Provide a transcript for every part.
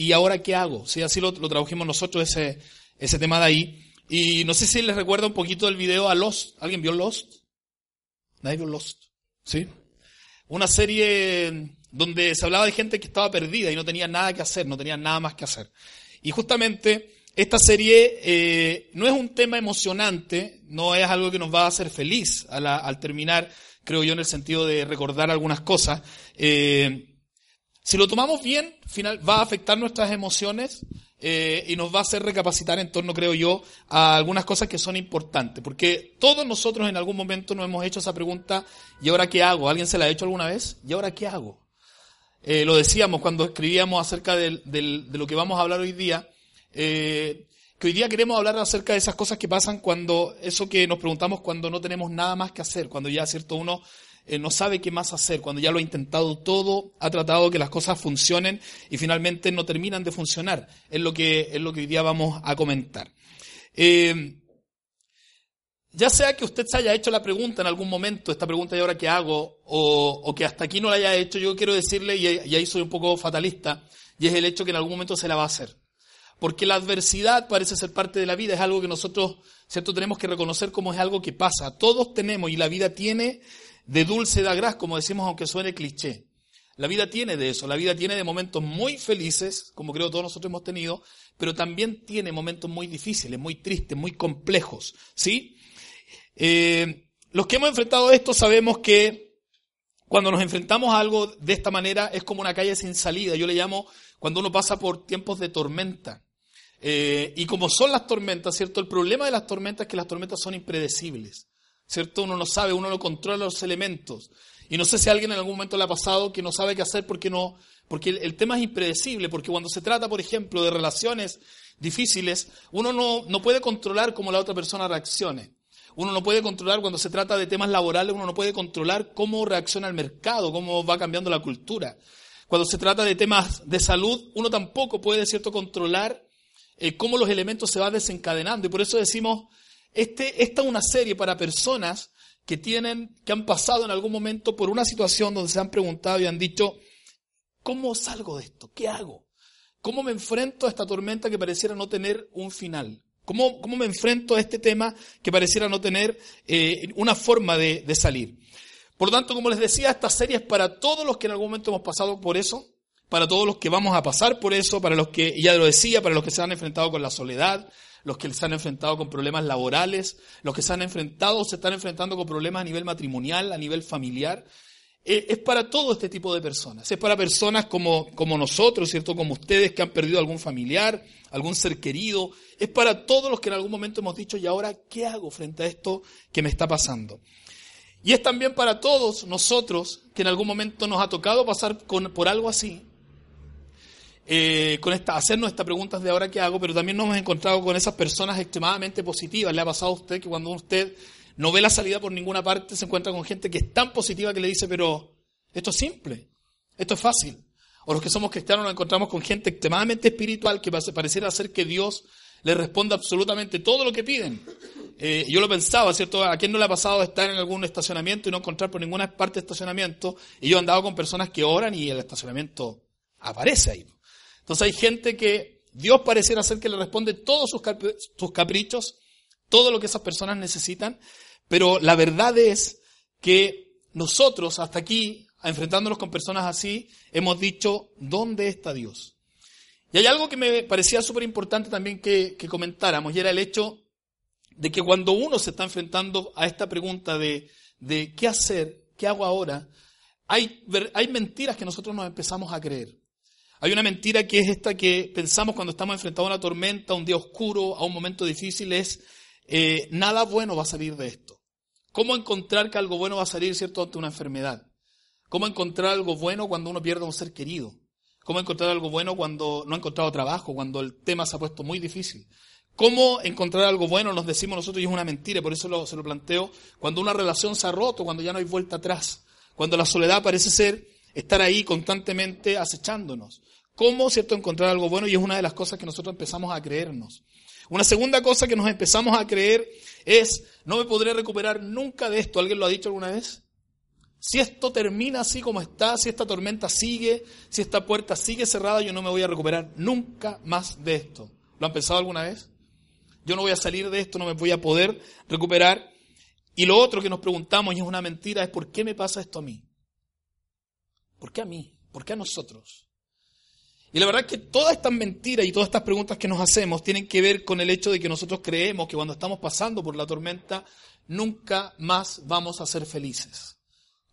¿y ahora qué hago? Sí, así lo, lo tradujimos nosotros ese, ese tema de ahí. Y no sé si les recuerda un poquito del video a Lost. ¿Alguien vio Lost? ¿Nadie vio Lost? ¿Sí? Una serie donde se hablaba de gente que estaba perdida y no tenía nada que hacer, no tenía nada más que hacer. Y justamente esta serie eh, no es un tema emocionante, no es algo que nos va a hacer feliz al, terminar, creo yo, en el sentido de recordar algunas cosas. Eh, si lo tomamos bien, final, va a afectar nuestras emociones eh, y nos va a hacer recapacitar en torno, creo yo, a algunas cosas que son importantes. Porque todos nosotros en algún momento nos hemos hecho esa pregunta, ¿y ahora qué hago? ¿Alguien se la ha hecho alguna vez? ¿Y ahora qué hago? Eh, lo decíamos cuando escribíamos acerca de lo que vamos a hablar hoy día, eh, que hoy día queremos hablar acerca de esas cosas que pasan cuando, eso que nos preguntamos cuando no tenemos nada más que hacer, cuando ya, cierto, uno eh, no sabe qué más hacer, cuando ya lo ha intentado todo, ha tratado que las cosas funcionen y finalmente no terminan de funcionar. Es lo que, es lo que hoy día vamos a comentar. Eh, ya sea que usted se haya hecho la pregunta en algún momento, esta pregunta de ahora que hago, o, que hasta aquí no la haya hecho, yo quiero decirle, y, y ahí soy un poco fatalista, y es el hecho que en algún momento se la va a hacer. Porque la adversidad parece ser parte de la vida, es algo que nosotros, ¿cierto?, tenemos que reconocer como es algo que pasa. Todos tenemos, y la vida tiene de dulce da gras, como decimos, aunque suene cliché. La vida tiene de eso, la vida tiene de momentos muy felices, como creo todos nosotros hemos tenido, pero también tiene momentos muy difíciles, muy tristes, muy complejos, ¿sí? Eh, los que hemos enfrentado esto sabemos que cuando nos enfrentamos a algo de esta manera es como una calle sin salida. Yo le llamo cuando uno pasa por tiempos de tormenta. Eh, y como son las tormentas, ¿cierto? El problema de las tormentas es que las tormentas son impredecibles. ¿Cierto? Uno no sabe, uno no controla los elementos. Y no sé si alguien en algún momento le ha pasado que no sabe qué hacer porque no, porque el, tema es impredecible, porque cuando se trata, por ejemplo, de relaciones difíciles, uno no, no puede controlar cómo la otra persona reaccione. Uno no puede controlar cuando se trata de temas laborales, uno no puede controlar cómo reacciona el mercado, cómo va cambiando la cultura. Cuando se trata de temas de salud, uno tampoco puede, ¿cierto?, controlar eh, cómo los elementos se van desencadenando. Y por eso decimos este, esta es una serie para personas que tienen, que han pasado en algún momento por una situación donde se han preguntado y han dicho, ¿cómo salgo de esto? ¿Qué hago? ¿Cómo me enfrento a esta tormenta que pareciera no tener un final? ¿Cómo, cómo me enfrento a este tema que pareciera no tener eh, una forma de, de salir? Por lo tanto, como les decía, esta serie es para todos los que en algún momento hemos pasado por eso, para todos los que vamos a pasar por eso, para los que, ya lo decía, para los que se han enfrentado con la soledad, los que se han enfrentado con problemas laborales, los que se han enfrentado o se están enfrentando con problemas a nivel matrimonial, a nivel familiar. Eh, es para todo este tipo de personas. Es para personas como, como nosotros, ¿cierto? Como ustedes que han perdido algún familiar, algún ser querido. Es para todos los que en algún momento hemos dicho, ¿y ahora qué hago frente a esto que me está pasando? Y es también para todos nosotros que en algún momento nos ha tocado pasar por algo así eh, con esta, hacernos estas preguntas de ahora qué hago, pero también nos hemos encontrado con esas personas extremadamente positivas. ¿Le ha pasado a usted que cuando usted no ve la salida por ninguna parte, se encuentra con gente que es tan positiva que le dice, pero esto es simple, esto es fácil? O los que somos cristianos nos encontramos con gente extremadamente espiritual que pareciera hacer que Dios le responda absolutamente todo lo que piden. Eh, yo lo pensaba, ¿cierto? ¿A quién no le ha pasado estar en algún estacionamiento y no encontrar por ninguna parte estacionamiento? Y yo he andado con personas que oran y el estacionamiento aparece ahí. Entonces hay gente que Dios pareciera ser que le responde todos sus, caprichos, todo lo que esas personas necesitan, pero la verdad es que nosotros hasta aquí, enfrentándonos con personas así, hemos dicho, ¿dónde está Dios? Y hay algo que me parecía súper importante también que, comentáramos, y era el hecho de que cuando uno se está enfrentando a esta pregunta de, de qué hacer, qué hago ahora, hay, hay mentiras que nosotros nos empezamos a creer. Hay una mentira que es esta que pensamos cuando estamos enfrentados a una tormenta, a un día oscuro, a un momento difícil, es eh, nada bueno va a salir de esto. ¿Cómo encontrar que algo bueno va a salir, cierto, ante una enfermedad? ¿Cómo encontrar algo bueno cuando uno pierde a un ser querido? ¿Cómo encontrar algo bueno cuando no ha encontrado trabajo, cuando el tema se ha puesto muy difícil? ¿Cómo encontrar algo bueno? Nos decimos nosotros y es una mentira, por eso se lo planteo, cuando una relación se ha roto, cuando ya no hay vuelta atrás, cuando la soledad parece ser estar ahí constantemente acechándonos. ¿Cómo, cierto, encontrar algo bueno? Y es una de las cosas que nosotros empezamos a creernos. Una segunda cosa que nos empezamos a creer es, no me podré recuperar nunca de esto. ¿Alguien lo ha dicho alguna vez? Si esto termina así como está, si esta tormenta sigue, si esta puerta sigue cerrada, yo no me voy a recuperar nunca más de esto. ¿Lo han pensado alguna vez? Yo no voy a salir de esto, no me voy a poder recuperar. Y lo otro que nos preguntamos, y es una mentira, es ¿por qué me pasa esto a mí? ¿Por qué a mí? ¿Por qué a nosotros? Y la verdad es que todas estas mentiras y todas estas preguntas que nos hacemos tienen que ver con el hecho de que nosotros creemos que cuando estamos pasando por la tormenta, nunca más vamos a ser felices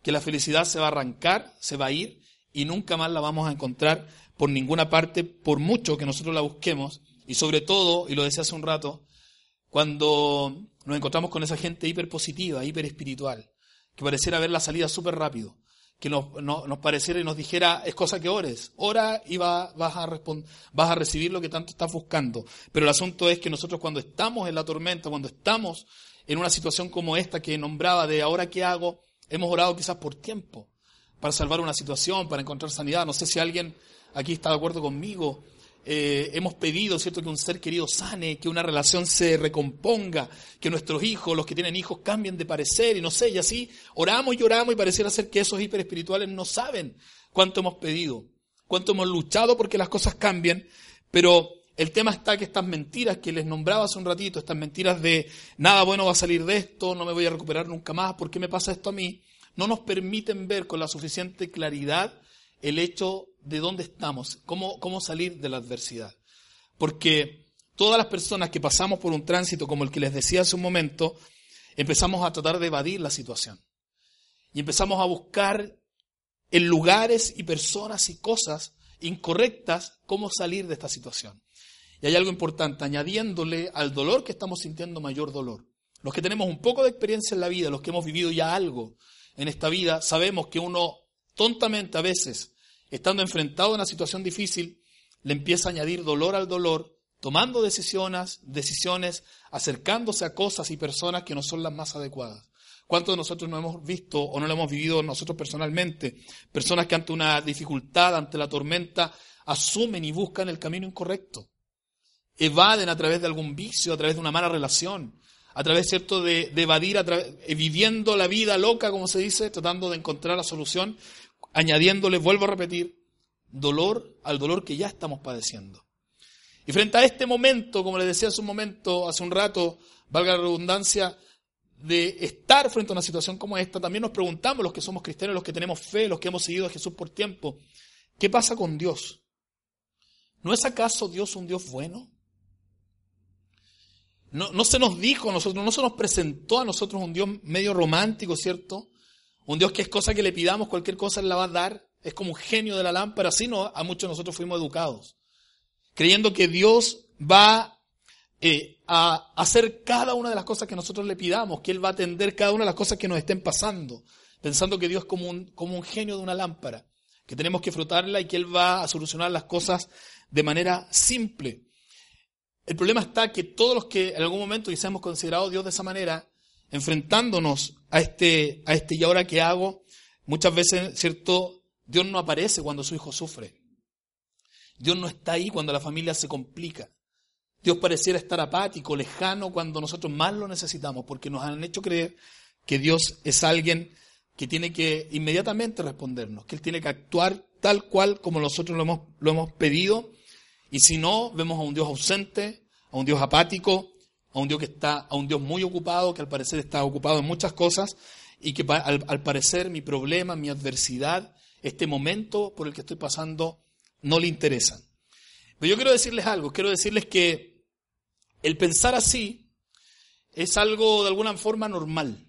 que la felicidad se va a arrancar, se va a ir y nunca más la vamos a encontrar por ninguna parte, por mucho que nosotros la busquemos. Y sobre todo, y lo decía hace un rato, cuando nos encontramos con esa gente hiperpositiva, hiperespiritual, que pareciera ver la salida súper rápido, que nos, nos, pareciera y nos dijera, es cosa que ores, ora y vas, a vas a recibir lo que tanto estás buscando. Pero el asunto es que nosotros cuando estamos en la tormenta, cuando estamos en una situación como esta que nombraba de ahora qué hago, Hemos orado quizás por tiempo, para salvar una situación, para encontrar sanidad. No sé si alguien aquí está de acuerdo conmigo. Eh, hemos pedido, ¿cierto?, que un ser querido sane, que una relación se recomponga, que nuestros hijos, los que tienen hijos, cambien de parecer y no sé, y así oramos y oramos y pareciera ser que esos hiperespirituales no saben cuánto hemos pedido, cuánto hemos luchado porque las cosas cambien, pero el tema está que estas mentiras que les nombraba hace un ratito, estas mentiras de nada bueno va a salir de esto, no me voy a recuperar nunca más, ¿por qué me pasa esto a mí? No nos permiten ver con la suficiente claridad el hecho de dónde estamos, cómo, cómo salir de la adversidad. Porque todas las personas que pasamos por un tránsito como el que les decía hace un momento, empezamos a tratar de evadir la situación. Y empezamos a buscar en lugares y personas y cosas incorrectas cómo salir de esta situación. Y hay algo importante, añadiéndole al dolor que estamos sintiendo mayor dolor. Los que tenemos un poco de experiencia en la vida, los que hemos vivido ya algo en esta vida, sabemos que uno tontamente a veces, estando enfrentado a una situación difícil, le empieza a añadir dolor al dolor, tomando decisiones, decisiones, acercándose a cosas y personas que no son las más adecuadas. ¿Cuántos de nosotros no hemos visto o no lo hemos vivido nosotros personalmente? Personas que ante una dificultad, ante la tormenta, asumen y buscan el camino incorrecto evaden a través de algún vicio, a través de una mala relación, a través, ¿cierto?, de, evadir, eh, viviendo la vida loca, como se dice, tratando de encontrar la solución, añadiéndole, vuelvo a repetir, dolor al dolor que ya estamos padeciendo. Y frente a este momento, como les decía hace un momento, hace un rato, valga la redundancia, de estar frente a una situación como esta, también nos preguntamos, los que somos cristianos, los que tenemos fe, los que hemos seguido a Jesús por tiempo, ¿qué pasa con Dios? ¿No es acaso Dios un Dios bueno? No, se nos dijo a nosotros, no se nos presentó a nosotros un Dios medio romántico, ¿cierto? Un Dios que es cosa que le pidamos, cualquier cosa la va a dar, es como un genio de la lámpara, así no, a muchos de nosotros fuimos educados, creyendo que Dios va eh, a hacer cada una de las cosas que nosotros le pidamos, que Él va a atender cada una de las cosas que nos estén pasando, pensando que Dios es como un, como un genio de una lámpara, que tenemos que frotarla y que Él va a solucionar las cosas de manera simple. El problema está que todos los que en algún momento quizás hemos considerado a Dios de esa manera, enfrentándonos a este, a este y ahora qué hago, muchas veces, ¿cierto? Dios no aparece cuando su hijo sufre. Dios no está ahí cuando la familia se complica. Dios pareciera estar apático, lejano cuando nosotros más lo necesitamos, porque nos han hecho creer que Dios es alguien que tiene que inmediatamente respondernos, que Él tiene que actuar tal cual como nosotros lo hemos, lo hemos pedido y si no, vemos a un Dios ausente, a un Dios apático, a un Dios que está, a un Dios muy ocupado, que al parecer está ocupado en muchas cosas, y que al, parecer mi problema, mi adversidad, este momento por el que estoy pasando, no le interesan. Pero yo quiero decirles algo, quiero decirles que el pensar así es algo de alguna forma normal.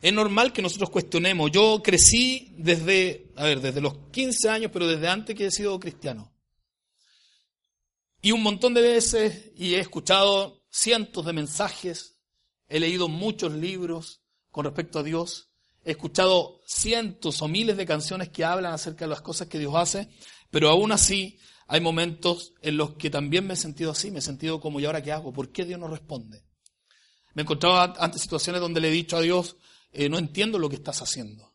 Es normal que nosotros cuestionemos. Yo crecí desde, a ver, desde los 15 años, pero desde antes que he sido cristiano. Y un montón de veces, y he escuchado cientos de mensajes, he leído muchos libros con respecto a Dios, he escuchado cientos o miles de canciones que hablan acerca de las cosas que Dios hace, pero aún así hay momentos en los que también me he sentido así, me he sentido como, ¿y ahora qué hago? ¿Por qué Dios no responde? Me he encontrado ante situaciones donde le he dicho a Dios, eh, no entiendo lo que estás haciendo.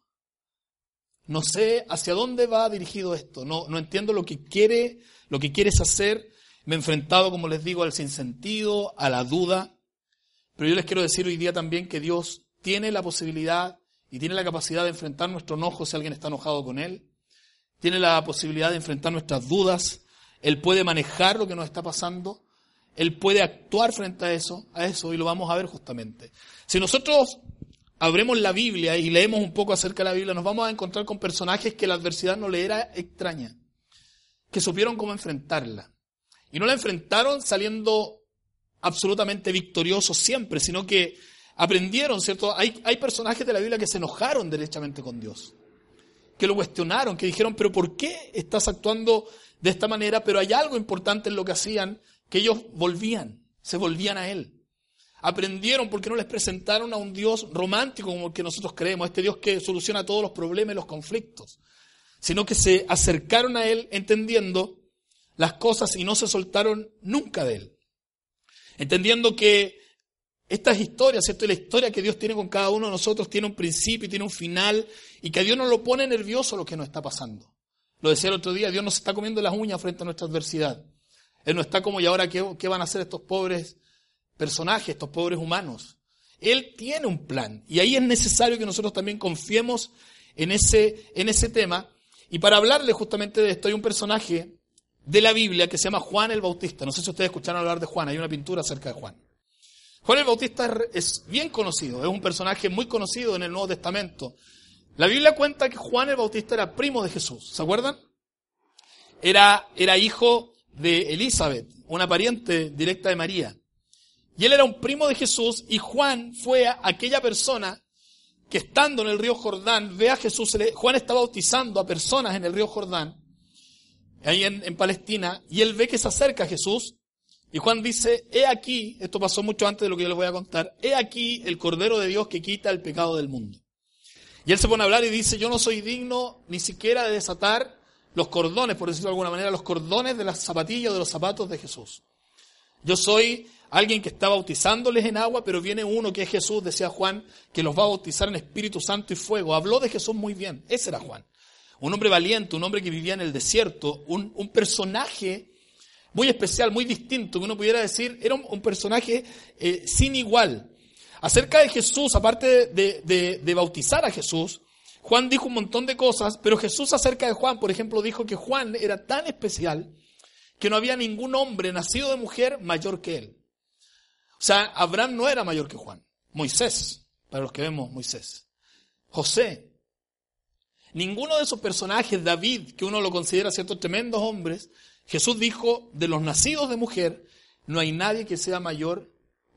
No sé hacia dónde va dirigido esto, no, no entiendo lo que quiere, lo que quieres hacer, me he enfrentado, como les digo, al sinsentido, a la duda. Pero yo les quiero decir hoy día también que Dios tiene la posibilidad y tiene la capacidad de enfrentar nuestro enojo si alguien está enojado con Él. Tiene la posibilidad de enfrentar nuestras dudas. Él puede manejar lo que nos está pasando. Él puede actuar frente a eso, a eso, y lo vamos a ver justamente. Si nosotros abremos la Biblia y leemos un poco acerca de la Biblia, nos vamos a encontrar con personajes que la adversidad no le era extraña, que supieron cómo enfrentarla. Y no la enfrentaron saliendo absolutamente victoriosos siempre, sino que aprendieron, ¿cierto? Hay, hay personajes de la Biblia que se enojaron derechamente con Dios, que lo cuestionaron, que dijeron, pero ¿por qué estás actuando de esta manera? Pero hay algo importante en lo que hacían, que ellos volvían, se volvían a Él. Aprendieron porque no les presentaron a un Dios romántico como el que nosotros creemos, este Dios que soluciona todos los problemas y los conflictos, sino que se acercaron a Él entendiendo las cosas y no se soltaron nunca de Él. Entendiendo que estas historias, ¿cierto? Y la historia que Dios tiene con cada uno de nosotros tiene un principio y tiene un final y que a Dios no lo pone nervioso lo que nos está pasando. Lo decía el otro día, Dios nos está comiendo las uñas frente a nuestra adversidad. Él no está como, ¿y ahora qué, qué van a hacer estos pobres personajes, estos pobres humanos? Él tiene un plan y ahí es necesario que nosotros también confiemos en ese, en ese tema. Y para hablarle justamente de esto hay un personaje de la Biblia que se llama Juan el Bautista. No sé si ustedes escucharon hablar de Juan, hay una pintura acerca de Juan. Juan el Bautista es bien conocido, es un personaje muy conocido en el Nuevo Testamento. La Biblia cuenta que Juan el Bautista era primo de Jesús, ¿se acuerdan? Era, era hijo de Elizabeth, una pariente directa de María. Y él era un primo de Jesús y Juan fue aquella persona que estando en el río Jordán ve a Jesús. Juan está bautizando a personas en el río Jordán ahí en, Palestina, y él ve que se acerca a Jesús, y Juan dice, he aquí, esto pasó mucho antes de lo que yo les voy a contar, he aquí el Cordero de Dios que quita el pecado del mundo. Y él se pone a hablar y dice, yo no soy digno ni siquiera de desatar los cordones, por decirlo de alguna manera, los cordones de las zapatillas o de los zapatos de Jesús. Yo soy alguien que está bautizándoles en agua, pero viene uno que es Jesús, decía Juan, que los va a bautizar en Espíritu Santo y fuego. Habló de Jesús muy bien, ese era Juan un hombre valiente, un hombre que vivía en el desierto, un, personaje muy especial, muy distinto, que uno pudiera decir, era un, personaje eh, sin igual. Acerca de Jesús, aparte de, de, bautizar a Jesús, Juan dijo un montón de cosas, pero Jesús acerca de Juan, por ejemplo, dijo que Juan era tan especial que no había ningún hombre nacido de mujer mayor que él. O sea, Abraham no era mayor que Juan. Moisés, para los que vemos Moisés. José, Ninguno de esos personajes, David, que uno lo considera ciertos tremendos hombres, Jesús dijo, de los nacidos de mujer, no hay nadie que sea mayor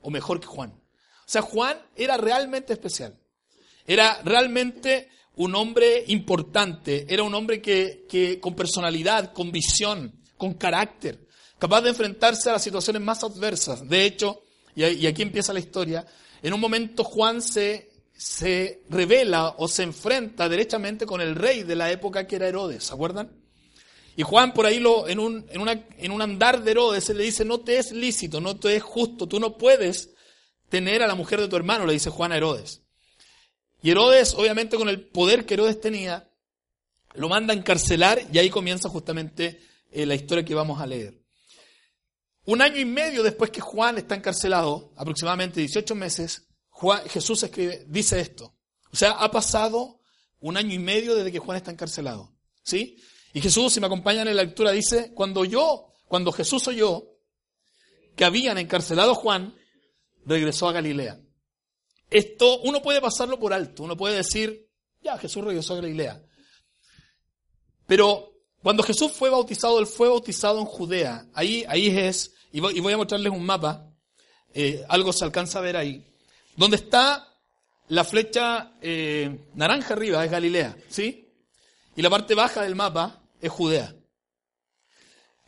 o mejor que Juan. O sea, Juan era realmente especial. Era realmente un hombre importante, era un hombre que, que con personalidad, con visión, con carácter, capaz de enfrentarse a las situaciones más adversas. De hecho, y aquí empieza la historia, en un momento Juan se se revela o se enfrenta derechamente con el rey de la época que era Herodes, ¿se acuerdan? Y Juan por ahí lo, en, un, en, una, en un andar de Herodes le dice, no te es lícito, no te es justo, tú no puedes tener a la mujer de tu hermano, le dice Juan a Herodes. Y Herodes, obviamente con el poder que Herodes tenía, lo manda a encarcelar y ahí comienza justamente eh, la historia que vamos a leer. Un año y medio después que Juan está encarcelado, aproximadamente 18 meses, Jesús dice esto. O sea, ha pasado un año y medio desde que Juan está encarcelado. ¿Sí? Y Jesús, si me acompañan en la lectura, dice, cuando yo, cuando Jesús oyó que habían encarcelado a Juan, regresó a Galilea. Esto uno puede pasarlo por alto, uno puede decir, ya, Jesús regresó a Galilea. Pero cuando Jesús fue bautizado, él fue bautizado en Judea. Ahí, ahí es, y voy, a mostrarles un mapa, eh, algo se alcanza a ver ahí. Donde está la flecha eh, naranja arriba es Galilea, ¿sí? Y la parte baja del mapa es Judea.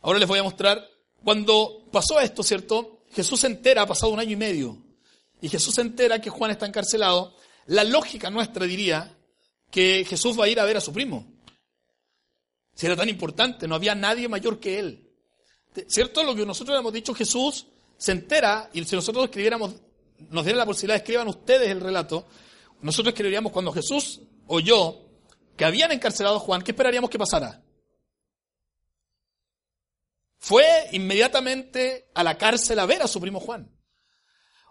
Ahora les voy a mostrar, cuando pasó esto, ¿cierto? Jesús se entera, ha pasado un año y medio, y Jesús se entera que Juan está encarcelado, la lógica nuestra diría que Jesús va a ir a ver a su primo. Si era tan importante, no había nadie mayor que él. ¿Cierto? Lo que nosotros hemos dicho, Jesús se entera, y si nosotros escribiéramos nos diera la posibilidad escriban ustedes el relato, nosotros escribiríamos cuando Jesús oyó que habían encarcelado a Juan, ¿qué esperaríamos que pasara? Fue inmediatamente a la cárcel a ver a su primo Juan.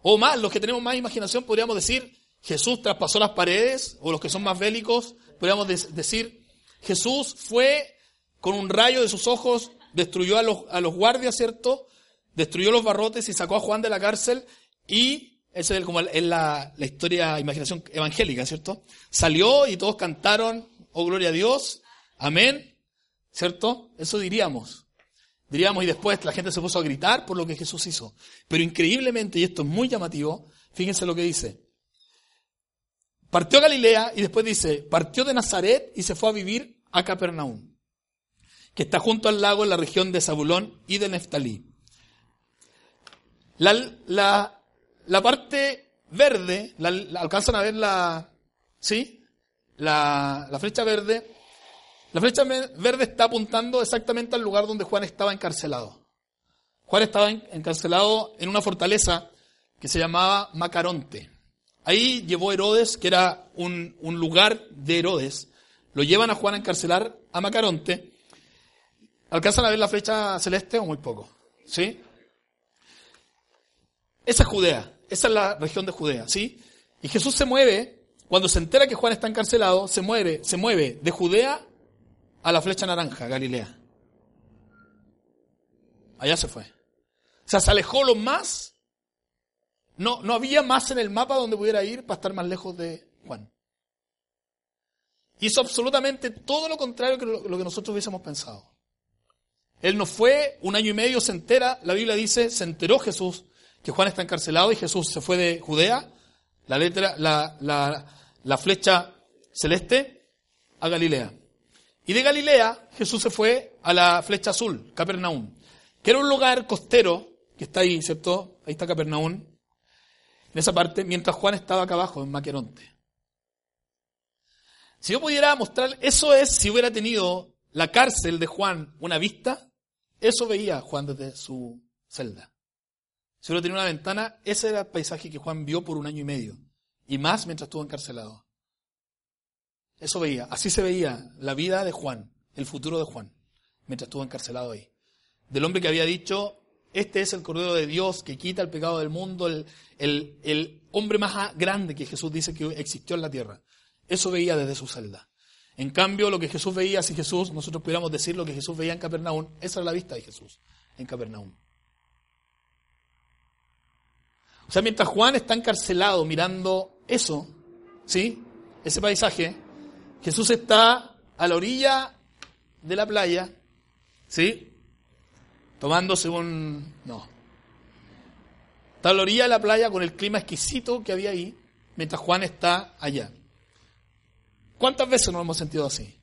O más, los que tenemos más imaginación podríamos decir, Jesús traspasó las paredes, o los que son más bélicos, podríamos decir, Jesús fue con un rayo de sus ojos, destruyó a los, a los guardias, ¿cierto? Destruyó los barrotes y sacó a Juan de la cárcel y esa es como es la, la historia, imaginación evangélica, ¿cierto? Salió y todos cantaron, oh gloria a Dios, amén, ¿cierto? Eso diríamos. Diríamos, y después la gente se puso a gritar por lo que Jesús hizo. Pero increíblemente, y esto es muy llamativo, fíjense lo que dice. Partió a Galilea y después dice, partió de Nazaret y se fue a vivir a Capernaum, que está junto al lago en la región de Zabulón y de Neftalí. La, la, la parte verde, la, alcanzan a ver la, ¿sí? La, la flecha verde. La flecha verde está apuntando exactamente al lugar donde Juan estaba encarcelado. Juan estaba encarcelado en una fortaleza que se llamaba Macaronte. Ahí llevó Herodes, que era un, lugar de Herodes. Lo llevan a Juan a encarcelar a Macaronte. ¿Alcanzan a ver la flecha celeste o muy poco? ¿Sí? Esa es Judea. Esa es la región de Judea, ¿sí? Y Jesús se mueve, cuando se entera que Juan está encarcelado, se mueve, se mueve de Judea a la flecha naranja, Galilea. Allá se fue. O sea, se alejó lo más no, no había más en el mapa donde pudiera ir para estar más lejos de Juan. Hizo absolutamente todo lo contrario que lo, que nosotros hubiésemos pensado. Él no fue, un año y medio se entera, la Biblia dice, se enteró Jesús que Juan está encarcelado y Jesús se fue de Judea, la letra, la, la, la flecha celeste, a Galilea. Y de Galilea Jesús se fue a la flecha azul, Capernaum, que era un lugar costero, que está ahí, ¿cierto? Ahí está Capernaum, en esa parte, mientras Juan estaba acá abajo, en Maqueronte. Si yo pudiera mostrar, eso es si hubiera tenido la cárcel de Juan una vista, eso veía Juan desde su celda. Si hubiera tenido una ventana, ese era el paisaje que Juan vio por un año y medio. Y más mientras estuvo encarcelado. Eso veía. Así se veía la vida de Juan, el futuro de Juan, mientras estuvo encarcelado ahí. Del hombre que había dicho, este es el Cordero de Dios que quita el pecado del mundo, el, el, hombre más grande que Jesús dice que existió en la tierra. Eso veía desde su celda. En cambio, lo que Jesús veía, si Jesús, nosotros pudiéramos decir lo que Jesús veía en Capernaum, esa era la vista de Jesús en Capernaum. O sea, mientras Juan está encarcelado mirando eso, ¿sí? Ese paisaje, Jesús está a la orilla de la playa, ¿sí? tomándose un... No. Está a la orilla de la playa con el clima exquisito que había ahí, mientras Juan está allá. ¿Cuántas veces nos hemos sentido así?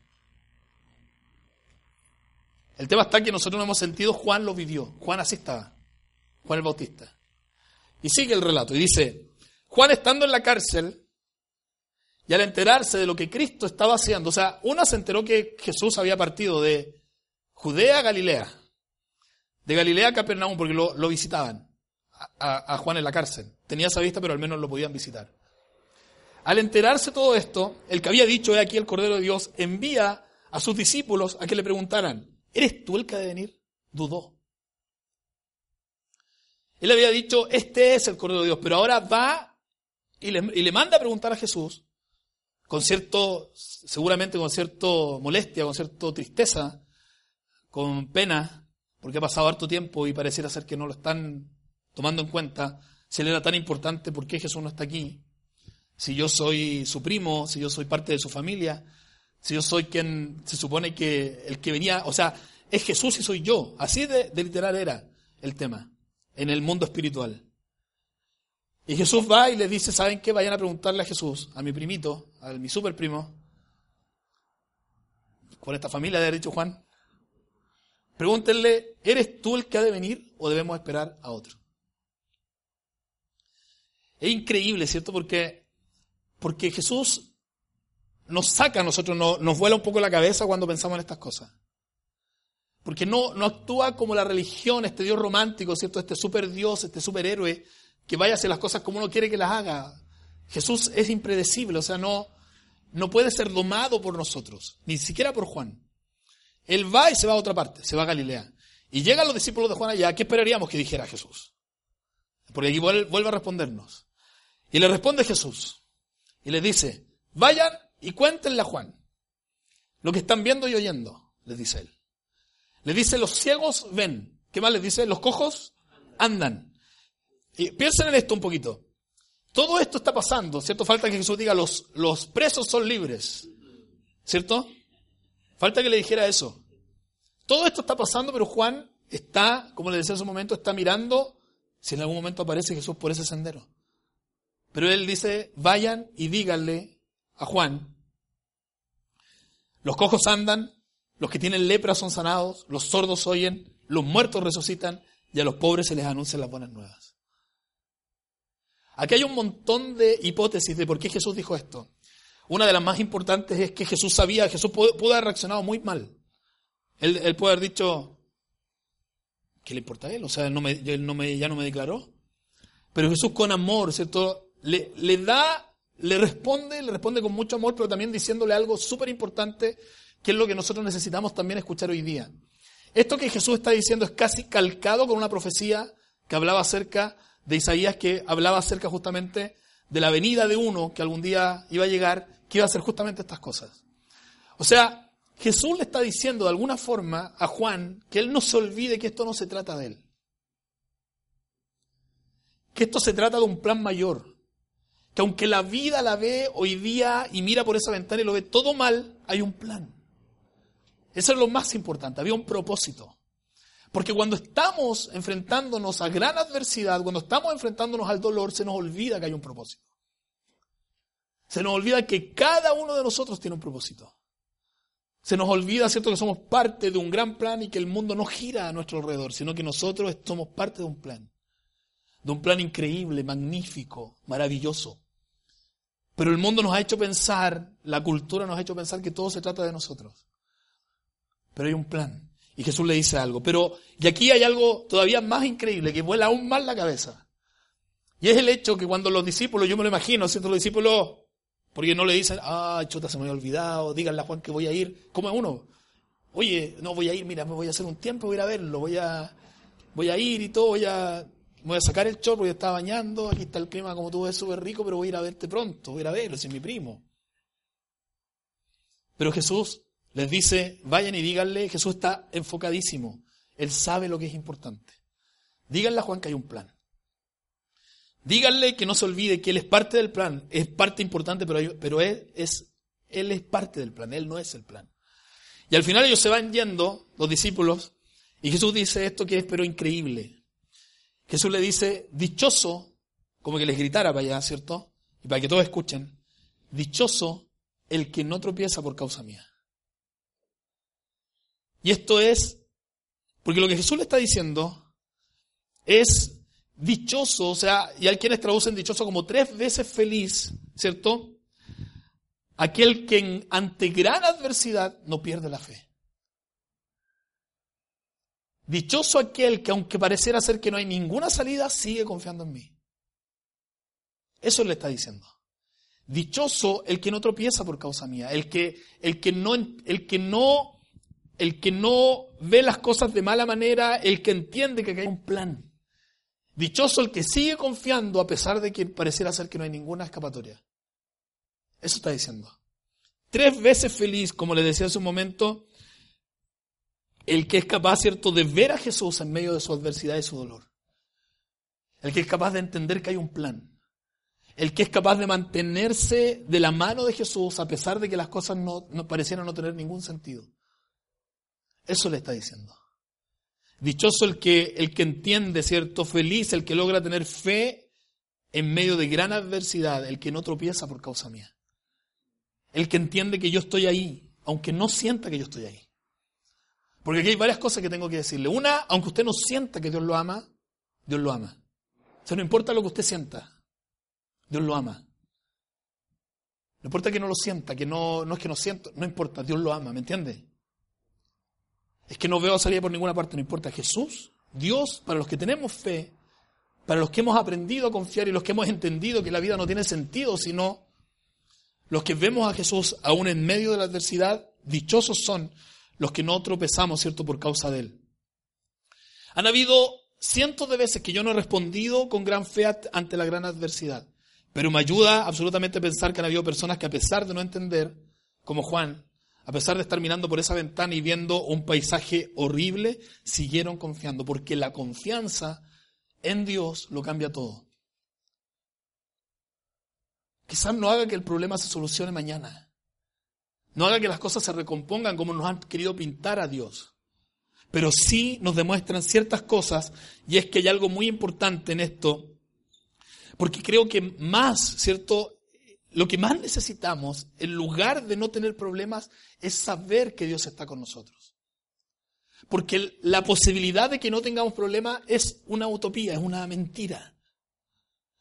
El tema está que nosotros no hemos sentido, Juan lo vivió. Juan así estaba. Juan el Bautista. Y sigue el relato y dice, Juan estando en la cárcel y al enterarse de lo que Cristo estaba haciendo, o sea, una se enteró que Jesús había partido de Judea a Galilea de Galilea a Capernaum, porque lo, visitaban a, Juan en la cárcel. Tenía esa vista, pero al menos lo podían visitar. Al enterarse todo esto, el que había dicho, he aquí el Cordero de Dios, envía a sus discípulos a que le preguntaran, ¿eres tú el que ha de venir? Dudó. Él había dicho, este es el Cordero de Dios, pero ahora va y le, manda a preguntar a Jesús, con cierto, seguramente con cierto molestia, con cierta tristeza, con pena, porque ha pasado harto tiempo y pareciera ser que no lo están tomando en cuenta. Si él era tan importante, ¿por qué Jesús no está aquí? Si yo soy su primo, si yo soy parte de su familia, si yo soy quien se supone que el que venía, o sea, es Jesús y soy yo. Así de, literal era el tema en el mundo espiritual. Y Jesús va y le dice, ¿saben qué? Vayan a preguntarle a Jesús, a mi primito, a mi super primo, con esta familia, de dicho Juan, Pregúntenle, ¿eres tú el que ha de venir o debemos esperar a otro? Es increíble, ¿cierto? Porque, porque Jesús nos saca a nosotros, nos, nos vuela un poco la cabeza cuando pensamos en estas cosas. Porque no, no actúa como la religión, este Dios romántico, ¿cierto? Este super Dios, este superhéroe, que vaya a hacer las cosas como uno quiere que las haga. Jesús es impredecible, o sea, no, no puede ser domado por nosotros, ni siquiera por Juan. Él va y se va a otra parte, se va a Galilea. Y llegan los discípulos de Juan allá, ¿qué esperaríamos que dijera Jesús? Porque aquí vuelve a respondernos. Y le responde Jesús. Y les dice, vayan y cuéntenle a Juan lo que están viendo y oyendo, les dice él. Les dice, los ciegos ven. ¿Qué más les dice? Los cojos andan. Y piensen en esto un poquito. Todo esto está pasando, ¿cierto? Falta que Jesús diga, los, los presos son libres, ¿cierto? Falta que le dijera eso. Todo esto está pasando, pero Juan está, como le decía en su momento, está mirando si en algún momento aparece Jesús por ese sendero. Pero él dice, vayan y díganle a Juan, los cojos andan, los que tienen lepra son sanados, los sordos oyen, los muertos resucitan y a los pobres se les anuncian las buenas nuevas. Aquí hay un montón de hipótesis de por qué Jesús dijo esto. Una de las más importantes es que Jesús sabía, Jesús pudo, haber reaccionado muy mal. Él, él, haber dicho, ¿qué le importa a él? O sea, ya no me declaró. Pero Jesús con amor, ¿cierto? Le, le da, le responde, le responde con mucho amor, pero también diciéndole algo súper importante, que es lo que nosotros necesitamos también escuchar hoy día. Esto que Jesús está diciendo es casi calcado con una profecía que hablaba acerca de Isaías que hablaba acerca justamente de la venida de uno que algún día iba a llegar, que iba a hacer justamente estas cosas. O sea, Jesús le está diciendo de alguna forma a Juan que él no se olvide que esto no se trata de él. Que esto se trata de un plan mayor. Que aunque la vida la ve hoy día y mira por esa ventana y lo ve todo mal, hay un plan. Eso es lo más importante, había un propósito. Porque cuando estamos enfrentándonos a gran adversidad, cuando estamos enfrentándonos al dolor, se nos olvida que hay un propósito. Se nos olvida que cada uno de nosotros tiene un propósito. Se nos olvida, ¿cierto?, que somos parte de un gran plan y que el mundo no gira a nuestro alrededor, sino que nosotros somos parte de un plan. De un plan increíble, magnífico, maravilloso. Pero el mundo nos ha hecho pensar, la cultura nos ha hecho pensar que todo se trata de nosotros. Pero hay un plan. Y Jesús le dice algo. Pero, y aquí hay algo todavía más increíble, que vuela aún más la cabeza. Y es el hecho que cuando los discípulos, yo me lo imagino, ¿cierto? Los discípulos, porque no le dicen, ah, chuta, se me había olvidado, díganle a Juan que voy a ir. ¿Cómo es uno? Oye, no voy a ir, mira, me voy a hacer un tiempo, voy a ir a verlo, voy a, voy a ir y todo, voy a, voy a sacar el chorro, porque está bañando, aquí está el clima como tú ves súper rico, pero voy a ir a verte pronto, voy a ir a verlo, si es mi primo. Pero Jesús les dice, vayan y díganle, Jesús está enfocadísimo. Él sabe lo que es importante. Díganle a Juan que hay un plan. Díganle que no se olvide que Él es parte del plan. Es parte importante, pero, pero él, es, él es parte del plan. Él no es el plan. Y al final ellos se van yendo, los discípulos, y Jesús dice esto que es pero increíble. Jesús le dice, dichoso, como que les gritara para allá, ¿cierto? Y para que todos escuchen, dichoso el que no tropieza por causa mía. Y esto es, porque lo que Jesús le está diciendo es dichoso, o sea, y hay quienes traducen dichoso como tres veces feliz, ¿cierto? Aquel que ante gran adversidad no pierde la fe. Dichoso aquel que aunque pareciera ser que no hay ninguna salida, sigue confiando en mí. Eso le está diciendo. Dichoso el que no tropieza por causa mía, el que, el que no, el que no el que no ve las cosas de mala manera, el que entiende que hay un plan. Dichoso el que sigue confiando a pesar de que pareciera ser que no hay ninguna escapatoria. Eso está diciendo. Tres veces feliz, como le decía hace un momento, el que es capaz, ¿cierto?, de ver a Jesús en medio de su adversidad y su dolor. El que es capaz de entender que hay un plan. El que es capaz de mantenerse de la mano de Jesús a pesar de que las cosas no, no parecieran no tener ningún sentido. Eso le está diciendo. Dichoso el que, el que entiende, ¿cierto? Feliz el que logra tener fe en medio de gran adversidad, el que no tropieza por causa mía. El que entiende que yo estoy ahí, aunque no sienta que yo estoy ahí. Porque aquí hay varias cosas que tengo que decirle. Una, aunque usted no sienta que Dios lo ama, Dios lo ama. O sea, no importa lo que usted sienta, Dios lo ama. No importa que no lo sienta, que no, no es que no siento, no importa, Dios lo ama, ¿me entiende? Es que no veo salida por ninguna parte, no importa. Jesús, Dios, para los que tenemos fe, para los que hemos aprendido a confiar y los que hemos entendido que la vida no tiene sentido, sino los que vemos a Jesús aún en medio de la adversidad, dichosos son los que no tropezamos, ¿cierto?, por causa de Él. Han habido cientos de veces que yo no he respondido con gran fe ante la gran adversidad, Pero me ayuda absolutamente a pensar que han habido personas que a pesar de no entender, como Juan, a pesar de estar mirando por esa ventana y viendo un paisaje horrible, siguieron confiando, porque la confianza en Dios lo cambia todo. Quizás no haga que el problema se solucione mañana. No haga que las cosas se recompongan como nos han querido pintar a Dios. Pero sí nos demuestran ciertas cosas y es que hay algo muy importante en esto. Porque creo que más, ¿cierto? Lo que más necesitamos, en lugar de no tener problemas, es saber que Dios está con nosotros. Porque la posibilidad de que no tengamos problemas es una utopía, es una mentira.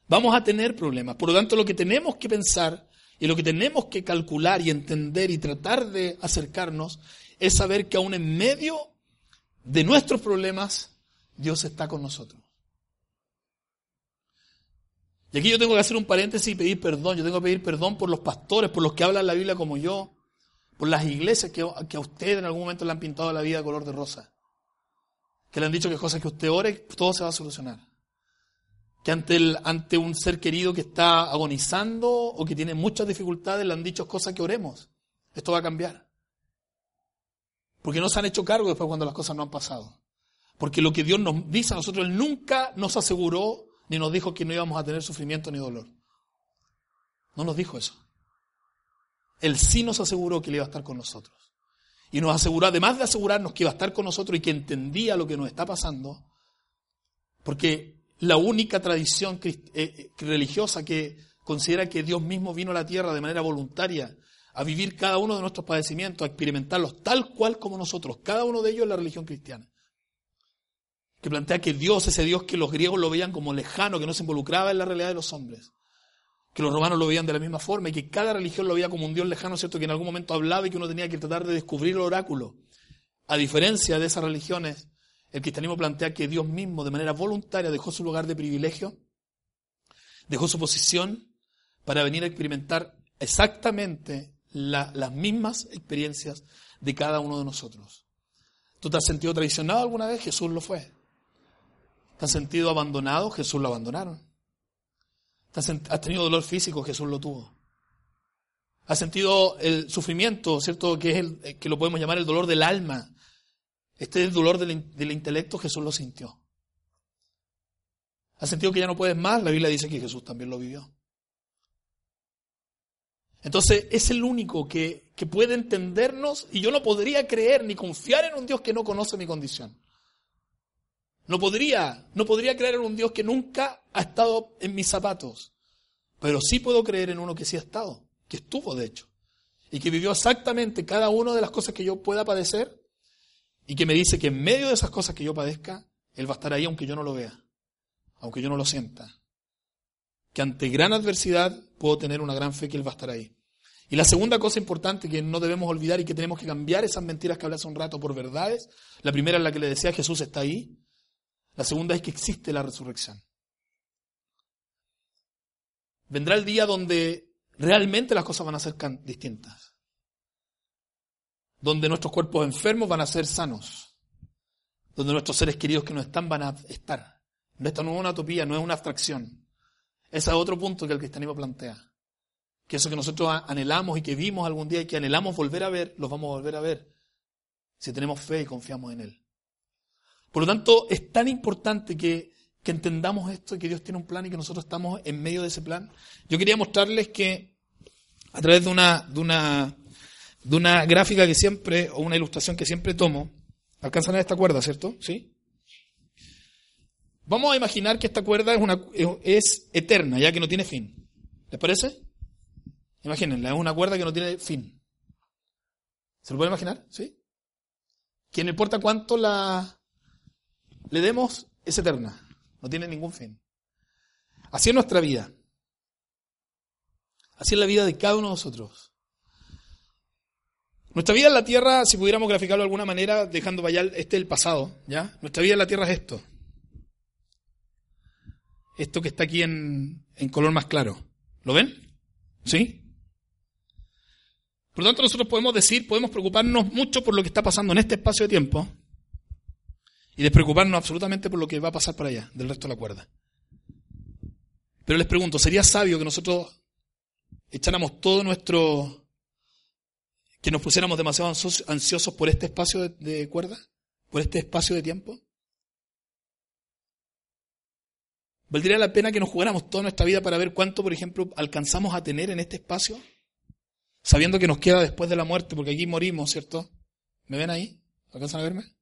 Vamos a tener problemas. Por lo tanto, lo que tenemos que pensar y lo que tenemos que calcular y entender y tratar de acercarnos es saber que aún en medio de nuestros problemas, Dios está con nosotros. Y aquí yo tengo que hacer un paréntesis y pedir perdón. Yo tengo que pedir perdón por los pastores, por los que hablan la Biblia como yo, por las iglesias que, a usted en algún momento le han pintado la vida color de rosa. Que le han dicho que cosas que usted ore, todo se va a solucionar. Que ante, ante un ser querido que está agonizando o que tiene muchas dificultades le han dicho cosas que oremos. Esto va a cambiar. Porque no se han hecho cargo después cuando las cosas no han pasado. Porque lo que Dios nos dice a nosotros, Él nunca nos aseguró ni nos dijo que no íbamos a tener sufrimiento ni dolor. No nos dijo eso. Él sí nos aseguró que Él iba a estar con nosotros. Y nos aseguró, además de asegurarnos que iba a estar con nosotros y que entendía lo que nos está pasando, porque la única tradición eh, eh, religiosa que considera que Dios mismo vino a la tierra de manera voluntaria a vivir cada uno de nuestros padecimientos, a experimentarlos tal cual como nosotros, cada uno de ellos es la religión cristiana. Que plantea que Dios, ese Dios que los griegos lo veían como lejano, que no se involucraba en la realidad de los hombres, que los romanos lo veían de la misma forma y que cada religión lo veía como un Dios lejano, ¿cierto? Que en algún momento hablaba y que uno tenía que tratar de descubrir el oráculo. A diferencia de esas religiones, el cristianismo plantea que Dios mismo, de manera voluntaria, dejó su lugar de privilegio, dejó su posición para venir a experimentar exactamente las mismas experiencias de cada uno de nosotros. ¿Tú te has sentido traicionado alguna vez? Jesús lo fue. ¿Te has sentido abandonado? Jesús lo abandonaron. ¿Has tenido dolor físico? Jesús lo tuvo. ¿Has sentido el sufrimiento, cierto? Que, es el, eh, que lo podemos llamar el dolor del alma. Este es el dolor del, del intelecto, Jesús lo sintió. ¿Has sentido que ya no puedes más? La Biblia dice que Jesús también lo vivió. Entonces es el único que, que puede entendernos y yo no podría creer ni confiar en un Dios que no conoce mi condición. No podría, no podría creer en un Dios que nunca ha estado en mis zapatos. Pero sí puedo creer en uno que sí ha estado, que estuvo de hecho, y que vivió exactamente cada una de las cosas que yo pueda padecer, y que me dice que en medio de esas cosas que yo padezca, Él va a estar ahí aunque yo no lo vea, aunque yo no lo sienta que ante gran adversidad puedo tener una gran fe que Él va a estar ahí. Y la segunda cosa importante que no debemos olvidar y que tenemos que cambiar esas mentiras que hablé hace un rato por verdades, la primera es la que le decía Jesús está ahí, la segunda es que existe la resurrección. Vendrá el día donde realmente las cosas van a ser distintas, donde nuestros cuerpos enfermos van a ser sanos, donde nuestros seres queridos que no están van a estar. Esto no es una utopía, no es una abstracción. Ese es otro punto que el cristianismo plantea. Que eso que nosotros anhelamos y que vimos algún día y que anhelamos volver a ver, los vamos a volver a ver si tenemos fe y confiamos en Él. Por lo tanto, es tan importante que, que entendamos esto y que Dios tiene un plan y que nosotros estamos en medio de ese plan. Yo quería mostrarles que a través de una, de una, de una gráfica que siempre, o una ilustración que siempre tomo, alcanzan a esta cuerda, ¿cierto? ¿Sí? Vamos a imaginar que esta cuerda es, una, es eterna, ya que no tiene fin. ¿Les parece? Imagínenla, es una cuerda que no tiene fin. ¿Se lo pueden imaginar? ¿Sí? Que no importa cuánto la le demos, es eterna. No tiene ningún fin. Así es nuestra vida. Así es la vida de cada uno de nosotros. Nuestra vida en la tierra, si pudiéramos graficarlo de alguna manera, dejando vaya este el pasado, ¿ya? Nuestra vida en la tierra es esto esto que está aquí en, color más claro. ¿Lo ven? ¿Sí? Por lo tanto, nosotros podemos decir, podemos preocuparnos mucho por lo que está pasando en este espacio de tiempo y despreocuparnos absolutamente por lo que va a pasar por allá, del resto de la cuerda. Pero les pregunto, ¿sería sabio que nosotros echáramos todo nuestro... que nos pusiéramos demasiado ansiosos por este espacio de, de cuerda? ¿Por este espacio de tiempo? ¿Valdría la pena que nos jugáramos toda nuestra vida para ver cuánto, por ejemplo, alcanzamos a tener en este espacio? Sabiendo que nos queda después de la muerte, porque aquí morimos, ¿cierto? ¿Me ven ahí? ¿Alcanzan a verme?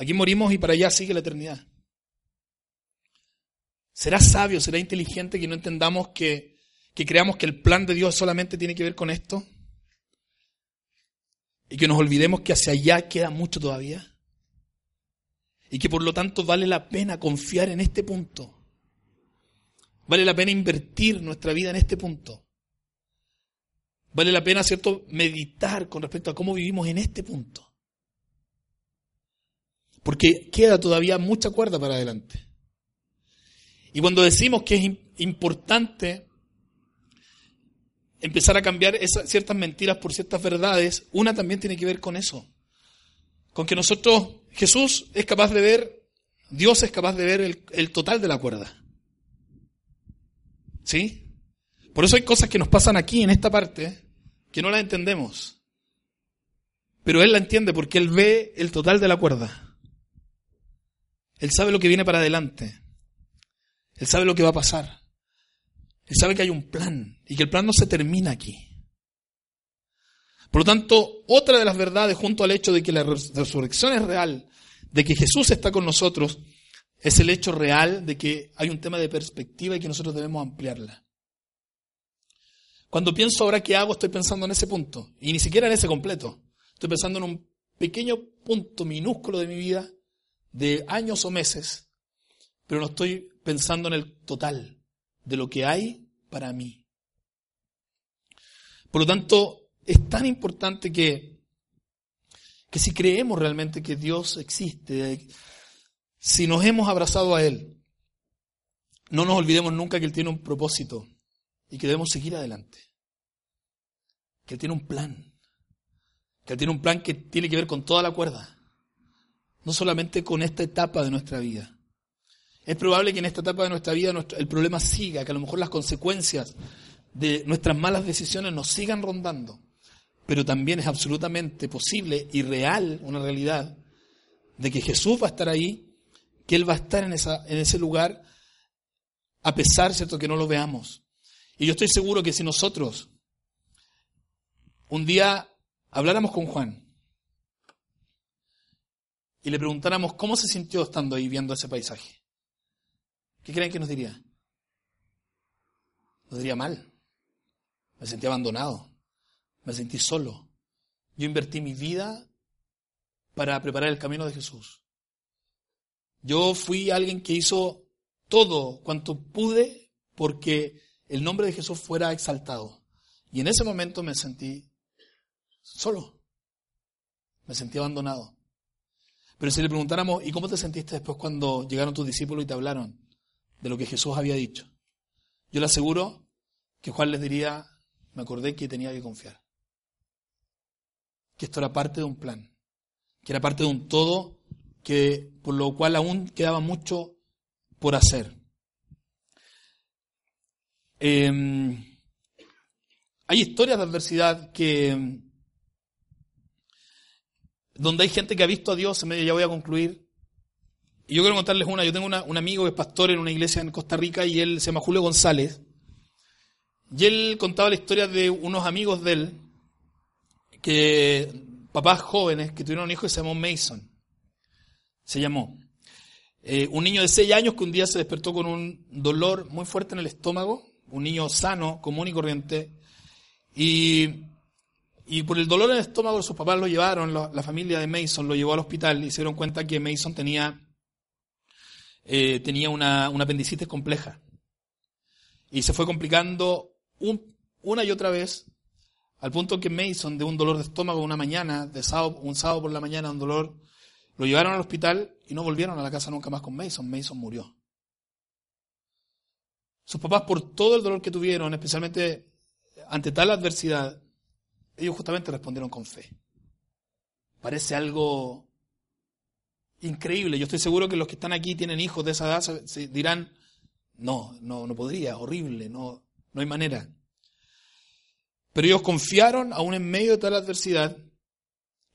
Aquí morimos y para allá sigue la eternidad. ¿Será sabio, será inteligente que no entendamos que, que creamos que el plan de Dios solamente tiene que ver con esto? Y que nos olvidemos que hacia allá queda mucho todavía. Y que por lo tanto vale la pena confiar en este punto. Vale la pena invertir nuestra vida en este punto. Vale la pena, ¿cierto?, meditar con respecto a cómo vivimos en este punto. Porque queda todavía mucha cuerda para adelante. Y cuando decimos que es importante empezar a cambiar esas, ciertas mentiras por ciertas verdades, una también tiene que ver con eso. Con que nosotros, Jesús es capaz de ver, Dios es capaz de ver el, el total de la cuerda. ¿Sí? Por eso hay cosas que nos pasan aquí, en esta parte, que no las entendemos. Pero Él la entiende porque Él ve el total de la cuerda. Él sabe lo que viene para adelante. Él sabe lo que va a pasar. Él sabe que hay un plan y que el plan no se termina aquí. Por lo tanto, otra de las verdades junto al hecho de que la resurrección es real, de que Jesús está con nosotros, es el hecho real de que hay un tema de perspectiva y que nosotros debemos ampliarla. Cuando pienso ahora qué hago, estoy pensando en ese punto, y ni siquiera en ese completo. Estoy pensando en un pequeño punto minúsculo de mi vida, de años o meses, pero no estoy pensando en el total de lo que hay para mí. Por lo tanto, es tan importante que, que si creemos realmente que Dios existe, si nos hemos abrazado a Él, no nos olvidemos nunca que Él tiene un propósito y que debemos seguir adelante. Que Él tiene un plan. Que Él tiene un plan que tiene que ver con toda la cuerda. No solamente con esta etapa de nuestra vida. Es probable que en esta etapa de nuestra vida el problema siga, que a lo mejor las consecuencias de nuestras malas decisiones nos sigan rondando. Pero también es absolutamente posible y real, una realidad, de que Jesús va a estar ahí, que Él va a estar en, ese lugar, a pesar, ¿cierto?, que no lo veamos. Y yo estoy seguro que si nosotros un día habláramos con Juan y le preguntáramos cómo se sintió estando ahí viendo ese paisaje, ¿qué creen que nos diría? Nos diría mal. Me sentí abandonado. Me sentí solo. Yo invertí mi vida para preparar el camino de Jesús. Yo fui alguien que hizo todo cuanto pude porque el nombre de Jesús fuera exaltado. Y en ese momento me sentí solo. Me sentí abandonado. Pero si le preguntáramos, ¿y cómo te sentiste después cuando llegaron tus discípulos y te hablaron de lo que Jesús había dicho? Yo le aseguro que Juan les diría, me acordé que tenía que confiar. Que esto era parte de un plan. Que era parte de un todo que, por lo cual aún quedaba mucho por hacer. Em, hay historias de adversidad que donde hay gente que ha visto a Dios, ya voy a concluir. Y yo quiero contarles una. Yo tengo un amigo que es pastor en una iglesia en Costa Rica y él se llama Julio González. Y él contaba la historia de unos amigos de él, que papás jóvenes que tuvieron un hijo que se llamó Mason. Se llamó. Eh, un niño de 6 años que un día se despertó con un dolor muy fuerte en el estómago un niño sano, común y corriente, y, y por el dolor en el estómago sus papás lo llevaron, la, familia de Mason lo llevó al hospital y se dieron cuenta que Mason tenía, eh, tenía una, apendicitis compleja. Y se fue complicando una y otra vez, al punto que Mason, de un dolor de estómago una mañana, de sábado, un sábado por la mañana, un dolor, lo llevaron al hospital y no volvieron a la casa nunca más con Mason. Mason murió. Sus papás, por todo el dolor que tuvieron, especialmente ante tal adversidad, ellos justamente respondieron con fe. Parece algo increíble. Yo estoy seguro que los que están aquí tienen hijos de esa edad, se dirán, no, no, no podría, horrible, no, no hay manera. Pero ellos confiaron aún en medio de tal adversidad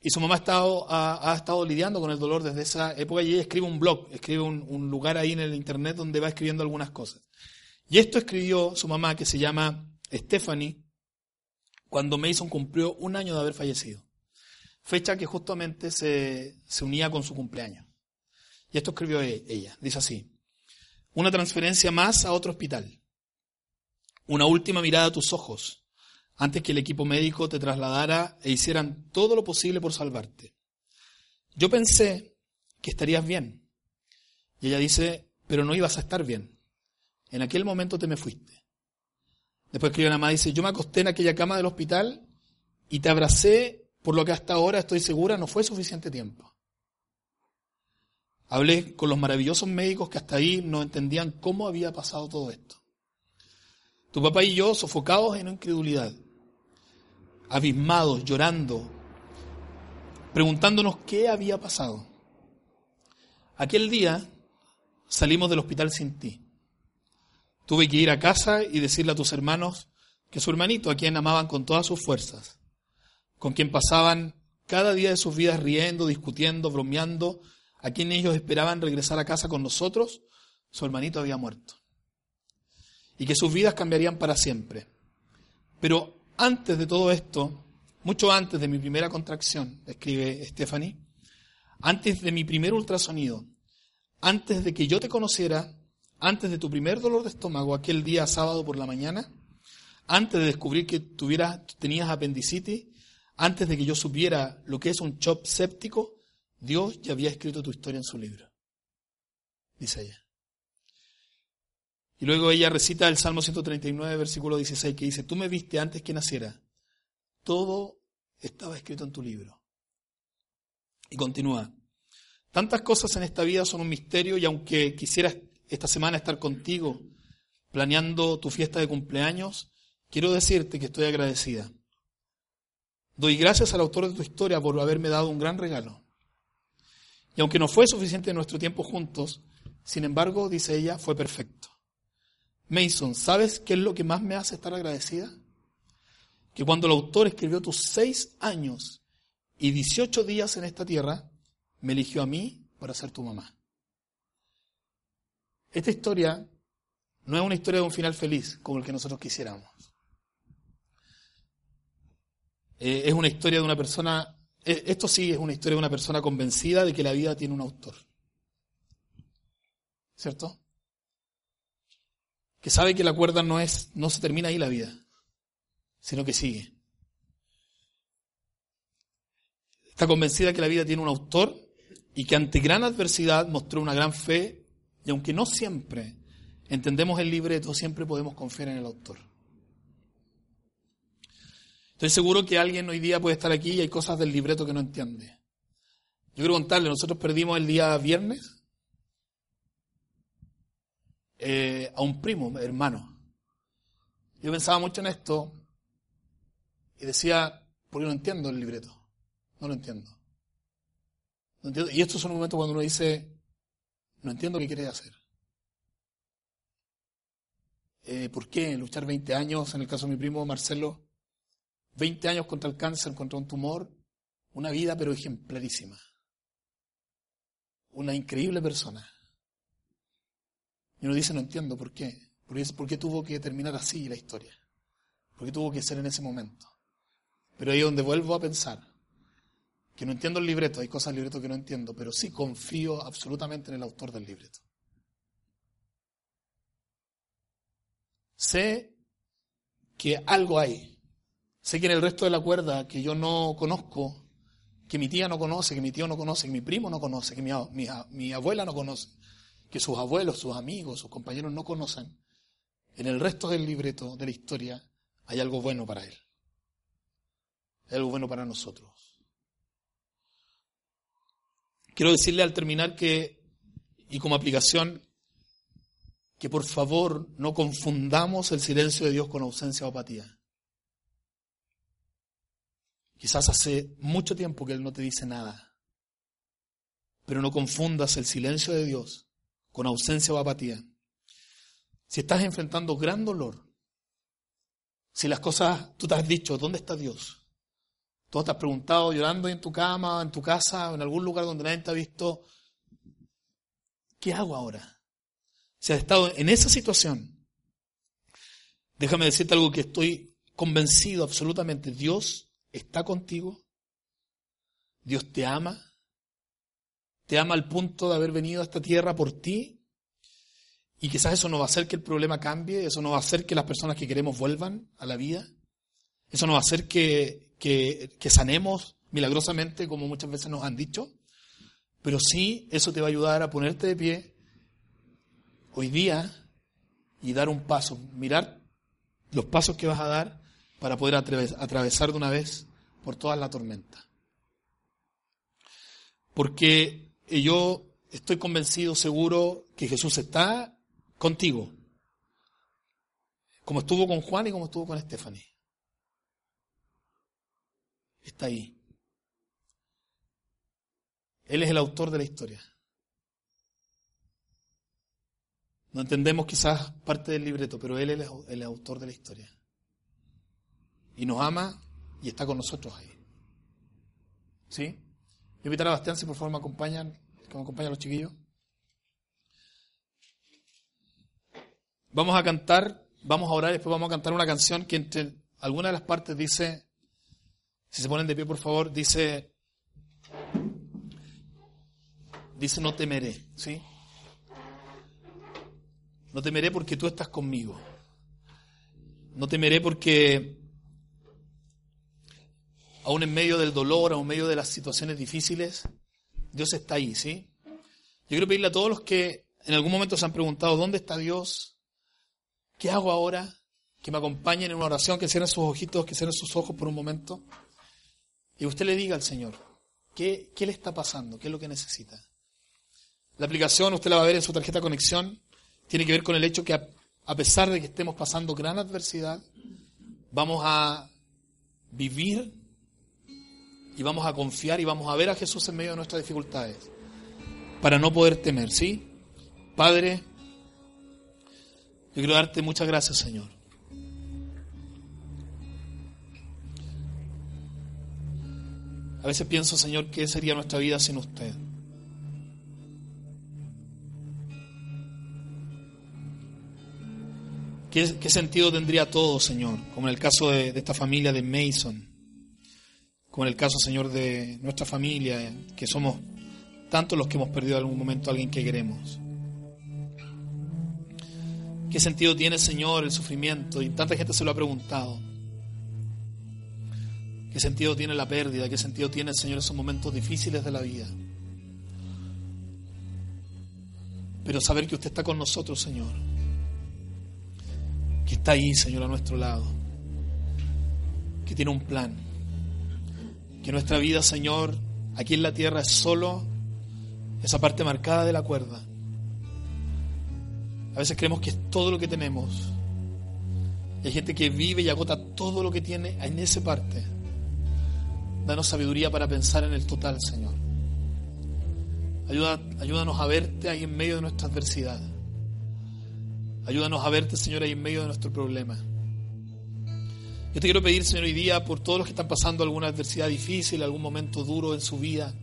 y su mamá ha estado, ha, estado, lidiando con el dolor desde esa época y ella escribe un blog, escribe un, un, lugar ahí en el internet donde va escribiendo algunas cosas. Y esto escribió su mamá que se llama Stephanie cuando Mason cumplió un año de haber fallecido. Fecha que justamente se, se unía con su cumpleaños. Y esto escribió e, ella. Dice así. Una transferencia más a otro hospital. Una última mirada a tus ojos antes que el equipo médico te trasladara e hicieran todo lo posible por salvarte. Yo pensé que estarías bien. Y ella dice, pero no ibas a estar bien. En aquel momento te me fuiste. Después escribe una mamá, dice, yo me acosté en aquella cama del hospital y te abracé por lo que hasta ahora estoy segura no fue suficiente tiempo. Hablé con los maravillosos médicos que hasta ahí no entendían cómo había pasado todo esto. Tu papá y yo sofocados en incredulidad abismados, llorando, preguntándonos qué había pasado. Aquel día salimos del hospital sin ti. Tuve que ir a casa y decirle a tus hermanos que su hermanito, a quien amaban con todas sus fuerzas, con quien pasaban cada día de sus vidas riendo, discutiendo, bromeando, a quien ellos esperaban regresar a casa con nosotros, su hermanito había muerto. Y que sus vidas cambiarían para siempre. Pero antes de todo esto, mucho antes de mi primera contracción, escribe Stephanie, antes de mi primer ultrasonido, antes de que yo te conociera, antes de tu primer dolor de estómago aquel día sábado por la mañana, antes de descubrir que tuvieras, tenías apendicitis, antes de que yo supiera lo que es un chop séptico, Dios ya había escrito tu historia en su libro. Dice ella. Y luego ella recita el Salmo 139, versículo 16, que dice, tú me viste antes que naciera. Todo estaba escrito en tu libro. Y continúa. Tantas cosas en esta vida son un misterio y aunque quisieras esta semana estar contigo planeando tu fiesta de cumpleaños, quiero decirte que estoy agradecida. Doy gracias al autor de tu historia por haberme dado un gran regalo. Y aunque no fue suficiente nuestro tiempo juntos, sin embargo, dice ella, fue perfecto. Mason, ¿sabes qué es lo que más me hace estar agradecida? Que cuando el autor escribió tus seis años y 18 días en esta tierra, me eligió a mí para ser tu mamá. Esta historia no es una historia de un final feliz como el que nosotros quisiéramos. Eh, es una historia de una persona, eh, esto sí es una historia de una persona convencida de que la vida tiene un autor. ¿Cierto? que sabe que la cuerda no es, no se termina ahí la vida, sino que sigue. Está convencida que la vida tiene un autor y que ante gran adversidad mostró una gran fe y aunque no siempre entendemos el libreto, siempre podemos confiar en el autor. Estoy seguro que alguien hoy día puede estar aquí y hay cosas del libreto que no entiende. Yo quiero contarle, nosotros perdimos el día viernes eh, a un primo, hermano. Yo pensaba mucho en esto y decía, porque no entiendo el libreto. No lo entiendo. Y estos son momentos cuando uno dice, no entiendo qué quiere hacer. Eh, ¿Por qué luchar 20 años, en el caso de mi primo Marcelo, 20 años contra el cáncer, contra un tumor, una vida pero ejemplarísima. Una increíble persona. Y uno dice, no entiendo por qué. ¿Por qué tuvo que terminar así la historia? ¿Por qué tuvo que ser en ese momento? Pero ahí es donde vuelvo a pensar que no entiendo el libreto, hay cosas del libreto que no entiendo, pero sí confío absolutamente en el autor del libreto. Sé que algo hay. Sé que en el resto de la cuerda que yo no conozco, que mi tía no conoce, que mi tío no conoce, que mi primo no conoce, que mi, mi abuela no conoce, que sus abuelos, sus amigos, sus compañeros no conocen, en el resto del libreto de la historia hay algo bueno para él. Hay algo bueno para nosotros. Quiero decirle al terminar que, y como aplicación, que por favor no confundamos el silencio de Dios con ausencia o apatía. Quizás hace mucho tiempo que Él no te dice nada, pero no confundas el silencio de Dios con ausencia o apatía. si estás enfrentando gran dolor, si las cosas, tú te has dicho, ¿dónde está Dios? Tú te has preguntado llorando en tu cama, en tu casa, en algún lugar donde nadie te ha visto, ¿qué hago ahora? Si has estado en esa situación, déjame decirte algo que estoy convencido absolutamente, Dios está contigo, Dios te ama, te ama al punto de haber venido a esta tierra por ti. Y quizás eso no va a hacer que el problema cambie, eso no va a hacer que las personas que queremos vuelvan a la vida, eso no va a hacer que, que, sanemos milagrosamente como muchas veces nos han dicho, pero sí eso te va a ayudar a ponerte de pie hoy día y dar un paso, mirar los pasos que vas a dar para poder atravesar de una vez por toda la tormenta. Porque yo estoy convencido, seguro, que Jesús está contigo, como estuvo con Juan y como estuvo con Stephanie. Está ahí. Él es el autor de la historia. No entendemos quizás parte del libreto, pero Él es el autor de la historia. Y nos ama y está con nosotros ahí. ¿Sí? Yo invitar a Bastián si por favor me acompañan, que me acompañan los chiquillos. Vamos a cantar, vamos a orar, después vamos a cantar una canción que entre algunas de las partes dice, si se ponen de pie por favor, dice, dice no temeré, ¿sí? No temeré porque tú estás conmigo. No temeré porque aún en medio del dolor, aún en medio de las situaciones difíciles, Dios está ahí, ¿sí? Yo quiero pedirle a todos los que en algún momento se han preguntado, ¿dónde está Dios? ¿Qué hago ahora? Que me acompañen en una oración, que cierren sus ojitos, que cierren sus ojos por un momento. Y usted le diga al Señor, ¿qué, ¿qué le está pasando? ¿Qué es lo que necesita? La aplicación, usted la va a ver en su tarjeta de conexión, tiene que ver con el hecho que a, a pesar de que estemos pasando gran adversidad, vamos a vivir y vamos a confiar y vamos a ver a Jesús en medio de nuestras dificultades para no poder temer, ¿sí? Padre, yo quiero darte muchas gracias, Señor. A veces pienso, Señor, qué sería nuestra vida sin usted. ¿Qué, sentido tendría todo, Señor? Como en el caso de, de esta familia de Mason como en el caso, Señor, de nuestra familia, que somos tantos los que hemos perdido en algún momento a alguien que queremos. ¿Qué sentido tiene, Señor, el sufrimiento? Y tanta gente se lo ha preguntado. ¿Qué sentido tiene la pérdida? ¿Qué sentido tiene, Señor, esos momentos difíciles de la vida? Pero saber que usted está con nosotros, Señor. Que está ahí, Señor, a nuestro lado. Que tiene un plan que nuestra vida, Señor, aquí en la tierra es solo esa parte marcada de la cuerda. A veces creemos que es todo lo que tenemos. Y hay gente que vive y agota todo lo que tiene en esa parte. Danos sabiduría para pensar en el total, Señor. Ayuda, ayúdanos a verte ahí en medio de nuestra adversidad. Ayúdanos a verte, Señor, ahí en medio de nuestro problema. Yo te quiero pedir, Señor, hoy día por todos los que están pasando alguna adversidad difícil, algún momento duro en su vida,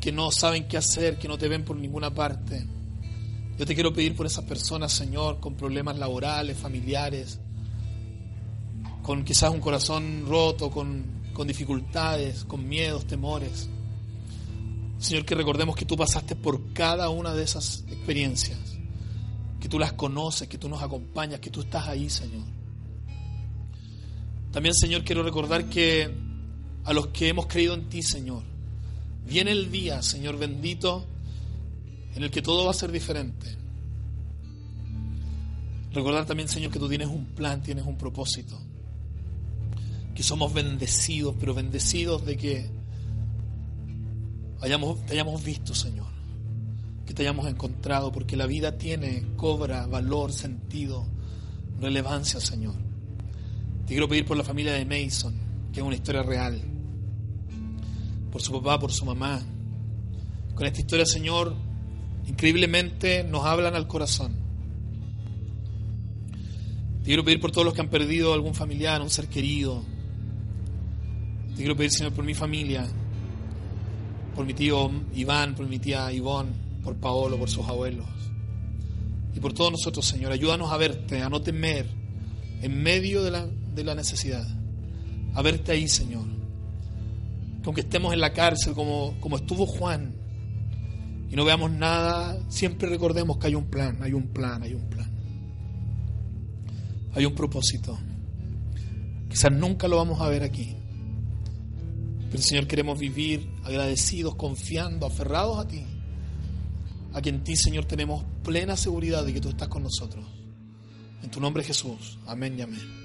que no saben qué hacer, que no te ven por ninguna parte. Yo te quiero pedir por esas personas, Señor, con problemas laborales, familiares, con quizás un corazón roto, con, con dificultades, con miedos, temores. Señor, que recordemos que tú pasaste por cada una de esas experiencias, que tú las conoces, que tú nos acompañas, que tú estás ahí, Señor. También, Señor, quiero recordar que a los que hemos creído en ti, Señor, viene el día, Señor bendito, en el que todo va a ser diferente. Recordar también, Señor, que tú tienes un plan, tienes un propósito. Que somos bendecidos, pero bendecidos de que hayamos, te hayamos visto, Señor. Que te hayamos encontrado, porque la vida tiene, cobra valor, sentido, relevancia, Señor. Te quiero pedir por la familia de Mason, que es una historia real. Por su papá, por su mamá. Con esta historia, Señor, increíblemente nos hablan al corazón. Te quiero pedir por todos los que han perdido algún familiar, un ser querido. Te quiero pedir, Señor, por mi familia, por mi tío Iván, por mi tía Ivonne, por Paolo, por sus abuelos. Y por todos nosotros, Señor, ayúdanos a verte, a no temer en medio de la, de la necesidad. A verte ahí, Señor. Que aunque estemos en la cárcel como, como estuvo Juan y no veamos nada, siempre recordemos que hay un plan, hay un plan, hay un plan. Hay un propósito. Quizás nunca lo vamos a ver aquí. Pero Señor, queremos vivir agradecidos, confiando, aferrados a ti. A que en ti, Señor, tenemos plena seguridad de que tú estás con nosotros. En tu nombre Jesús. Amén y amén.